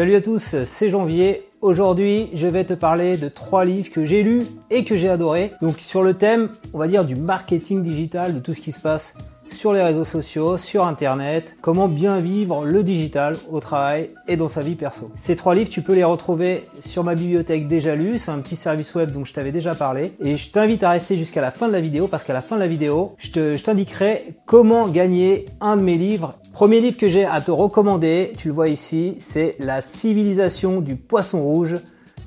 Salut à tous, c'est Janvier. Aujourd'hui, je vais te parler de trois livres que j'ai lus et que j'ai adorés. Donc sur le thème, on va dire du marketing digital, de tout ce qui se passe sur les réseaux sociaux, sur internet, comment bien vivre le digital au travail et dans sa vie perso. Ces trois livres, tu peux les retrouver sur ma bibliothèque déjà lue, c'est un petit service web dont je t'avais déjà parlé et je t'invite à rester jusqu'à la fin de la vidéo parce qu'à la fin de la vidéo, je t'indiquerai comment gagner un de mes livres. Premier livre que j'ai à te recommander, tu le vois ici, c'est La civilisation du poisson rouge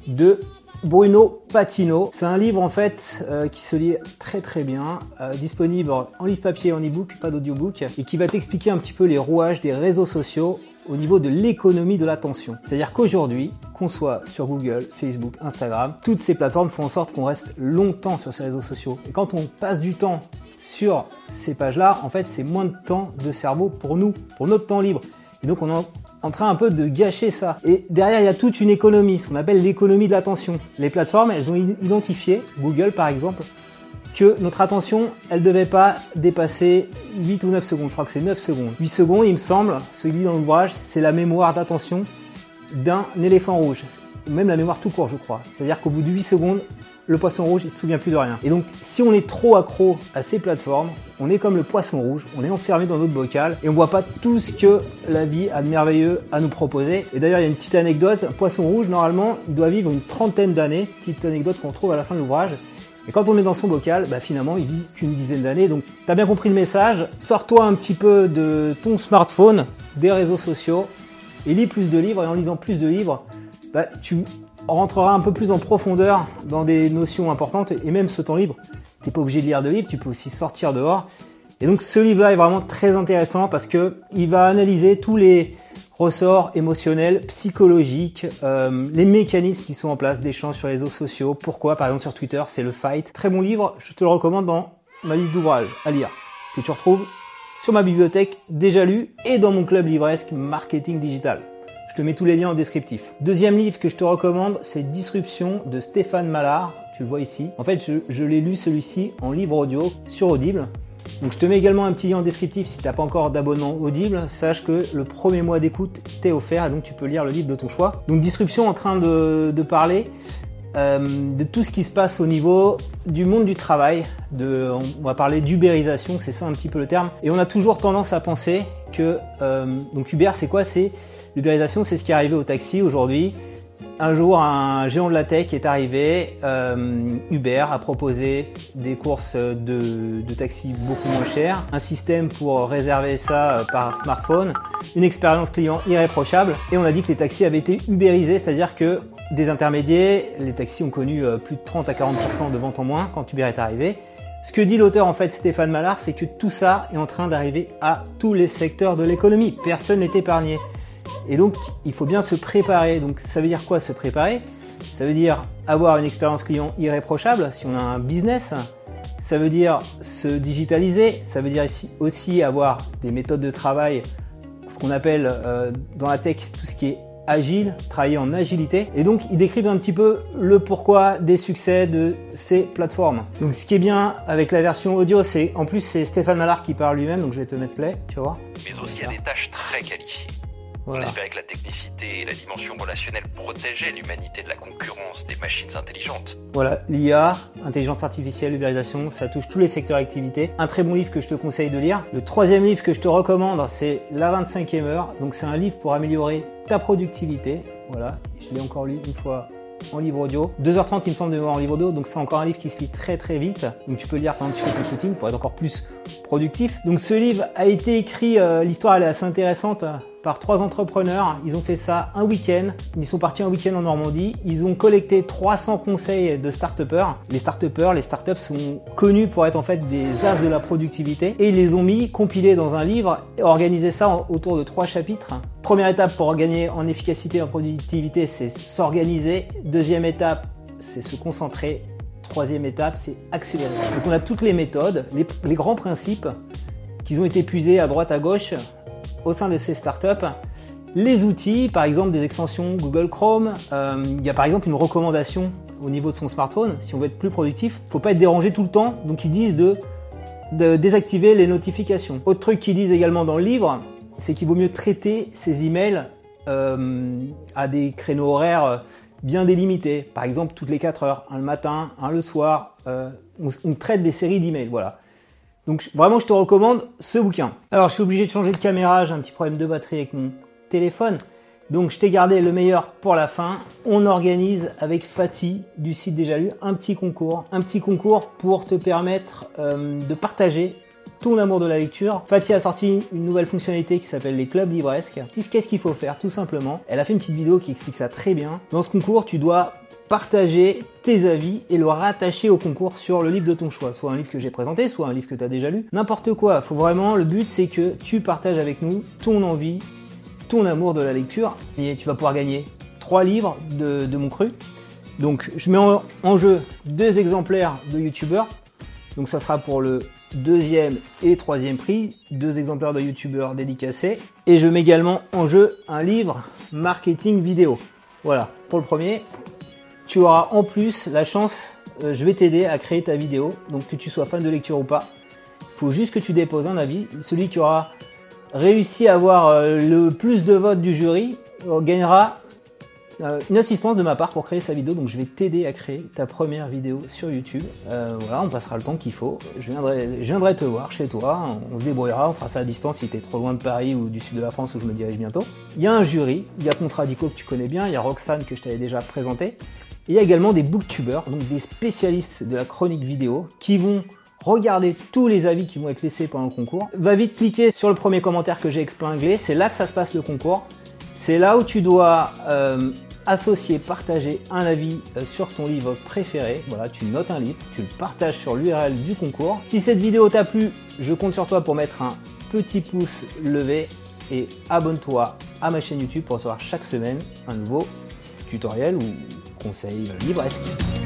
de Bruno Patino. C'est un livre en fait euh, qui se lit très très bien, euh, disponible en livre papier, en e-book, pas d'audiobook, et qui va t'expliquer un petit peu les rouages des réseaux sociaux au niveau de l'économie de l'attention. C'est-à-dire qu'aujourd'hui, qu'on soit sur Google, Facebook, Instagram, toutes ces plateformes font en sorte qu'on reste longtemps sur ces réseaux sociaux. Et quand on passe du temps sur ces pages-là, en fait, c'est moins de temps de cerveau pour nous, pour notre temps libre. Et donc on est en train un peu de gâcher ça. Et derrière, il y a toute une économie, ce qu'on appelle l'économie de l'attention. Les plateformes, elles ont identifié, Google par exemple, que notre attention, elle devait pas dépasser 8 ou 9 secondes. Je crois que c'est 9 secondes. 8 secondes, il me semble, ce qui dit dans l'ouvrage, c'est la mémoire d'attention d'un éléphant rouge. Même la mémoire tout court, je crois. C'est-à-dire qu'au bout de 8 secondes, le poisson rouge, il se souvient plus de rien. Et donc, si on est trop accro à ces plateformes, on est comme le poisson rouge, on est enfermé dans notre bocal et on voit pas tout ce que la vie a de merveilleux à nous proposer. Et d'ailleurs, il y a une petite anecdote, un poisson rouge, normalement, il doit vivre une trentaine d'années, petite anecdote qu'on trouve à la fin de l'ouvrage. Et quand on met dans son bocal, bah finalement, il vit qu'une dizaine d'années. Donc, t'as bien compris le message. Sors-toi un petit peu de ton smartphone, des réseaux sociaux, et lis plus de livres. Et en lisant plus de livres, bah, tu on rentrera un peu plus en profondeur dans des notions importantes et même ce temps libre. Tu n'es pas obligé de lire de livres, tu peux aussi sortir dehors. Et donc ce livre-là est vraiment très intéressant parce que il va analyser tous les ressorts émotionnels, psychologiques, euh, les mécanismes qui sont en place d'échanges sur les réseaux sociaux. Pourquoi? Par exemple sur Twitter, c'est le fight. Très bon livre, je te le recommande dans ma liste d'ouvrages à lire que tu retrouves sur ma bibliothèque déjà lu et dans mon club livresque marketing digital. Je te mets tous les liens en descriptif. Deuxième livre que je te recommande, c'est Disruption de Stéphane Mallard. Tu le vois ici. En fait, je, l'ai lu celui-ci en livre audio sur Audible. Donc je te mets également un petit lien en descriptif si tu n'as pas encore d'abonnement Audible. Sache que le premier mois d'écoute t'est offert et donc tu peux lire le livre de ton choix. Donc Disruption en train de, parler euh, de tout ce qui se passe au niveau du monde du travail. On va parler d'ubérisation, c'est ça un petit peu le terme. Et on a toujours tendance à penser euh, donc Uber c'est quoi? C'est L'ubérisation, c'est ce qui est arrivé au taxi aujourd'hui. Un jour, un géant de la tech est arrivé. Euh, Uber a proposé des courses de, de taxi beaucoup moins chères, un système pour réserver ça euh, par smartphone, une expérience client irréprochable. Et on a dit que les taxis avaient été ubérisés, c'est-à-dire que des intermédiaires, les taxis ont connu plus de 30 à 40% de ventes en moins quand Uber est arrivé. Ce que dit l'auteur en fait Stéphane Mallard, c'est que tout ça est en train d'arriver à tous les secteurs de l'économie. Personne n'est épargné. Et donc, il faut bien se préparer. Donc, ça veut dire quoi se préparer? Ça veut dire avoir une expérience client irréprochable si on a un business. Ça veut dire se digitaliser. Ça veut dire aussi avoir des méthodes de travail, ce qu'on appelle euh, dans la tech tout ce qui est agile, travailler en agilité. Et donc, il décrit un petit peu le pourquoi des succès de ces plateformes. Donc, ce qui est bien avec la version audio, c'est en plus c'est Stéphane Mallard qui parle lui-même, donc je vais te mettre play, tu vois. Mais aussi il y a des tâches très qualifiées. On espérait que la technicité et la dimension relationnelle protégeaient l'humanité de la concurrence des machines intelligentes. Voilà, l'IA, intelligence artificielle, ubérisation, ça touche tous les secteurs d'activité. Un très bon livre que je te conseille de lire. Le troisième livre que je te recommande, c'est La 25e heure. Donc c'est un livre pour améliorer ta productivité. Voilà, je l'ai encore lu une fois en livre audio. 2h30 il me semble de en livre audio, donc c'est encore un livre qui se lit très très vite. Donc tu peux lire pendant que tu fais ton shooting pour être encore plus productif. Donc ce livre a été écrit, euh, l'histoire elle est assez intéressante par trois entrepreneurs. Ils ont fait ça un week-end. Ils sont partis un week-end en Normandie. Ils ont collecté 300 conseils de start-upers. Les start-upers, les start-ups sont connus pour être en fait des as de la productivité et ils les ont mis compilés dans un livre et organisé ça autour de trois chapitres. Première étape pour gagner en efficacité et en productivité, c'est s'organiser. Deuxième étape, c'est se concentrer. Troisième étape, c'est accélérer. Donc on a toutes les méthodes, les, les grands principes qui ont été puisés à droite à gauche au sein de ces startups les outils, par exemple des extensions Google Chrome. Euh, il y a par exemple une recommandation au niveau de son smartphone. Si on veut être plus productif, faut pas être dérangé tout le temps. Donc ils disent de, désactiver les notifications. Autre truc qu'ils disent également dans le livre, c'est qu'il vaut mieux traiter ses emails à des créneaux horaires bien délimités. Par exemple, toutes les 4 heures, un le matin, un le soir. on, traite des séries d'emails, voilà. Donc vraiment, je te recommande ce bouquin. Alors, je suis obligé de changer de caméra, j'ai un petit problème de batterie avec mon téléphone. Donc je t'ai gardé le meilleur pour la fin. On organise avec Fatih du site Déjà Lu un petit concours. Un petit concours pour te permettre euh, de partager ton amour de la lecture. Fatih a sorti une nouvelle fonctionnalité qui s'appelle les clubs livresques. Qu'est-ce qu'il faut faire Tout simplement? Elle a fait une petite vidéo qui explique ça très bien. Dans ce concours, tu dois partager tes avis et le rattacher au concours sur le livre de ton choix, soit un livre que j'ai présenté, soit un livre que tu as déjà lu, n'importe quoi. Faut vraiment, le but c'est que tu partages avec nous ton envie, ton amour de la lecture et tu vas pouvoir gagner trois livres de, mon cru. Donc je mets en, jeu deux exemplaires de youtubeurs. Donc ça sera pour le deuxième et troisième prix, deux exemplaires de youtubeurs dédicacés. Et je mets également en jeu un livre marketing vidéo. Voilà, pour le premier, tu auras en plus la chance, euh, je vais t'aider à créer ta vidéo. Donc que tu sois fan de lecture ou pas, il faut juste que tu déposes un avis. Celui qui aura réussi à avoir euh, le plus de votes du jury euh, gagnera une assistance de ma part pour créer sa vidéo. Donc je vais t'aider à créer ta première vidéo sur YouTube. voilà, on passera le temps qu'il faut. Je viendrai, te voir chez toi. On, se débrouillera. On fera ça à distance si tu es trop loin de Paris ou du sud de la France où je me dirige bientôt. Il y a un jury. Il y a Contradico que tu connais bien. Il y a Roxane que je t'avais déjà présenté. Il y a également des booktubers, donc des spécialistes de la chronique vidéo qui vont Regardez tous les avis qui vont être laissés pendant le concours. Va vite cliquer sur le premier commentaire que j'ai explingé, c'est là que ça se passe le concours. C'est là où tu dois euh, associer, partager un avis euh, sur ton livre préféré. Voilà, tu notes un livre, tu le partages sur l'URL du concours. Si cette vidéo t'a plu, je compte sur toi pour mettre un petit pouce levé et abonne-toi à ma chaîne YouTube pour recevoir chaque semaine un nouveau tutoriel ou conseil livresque.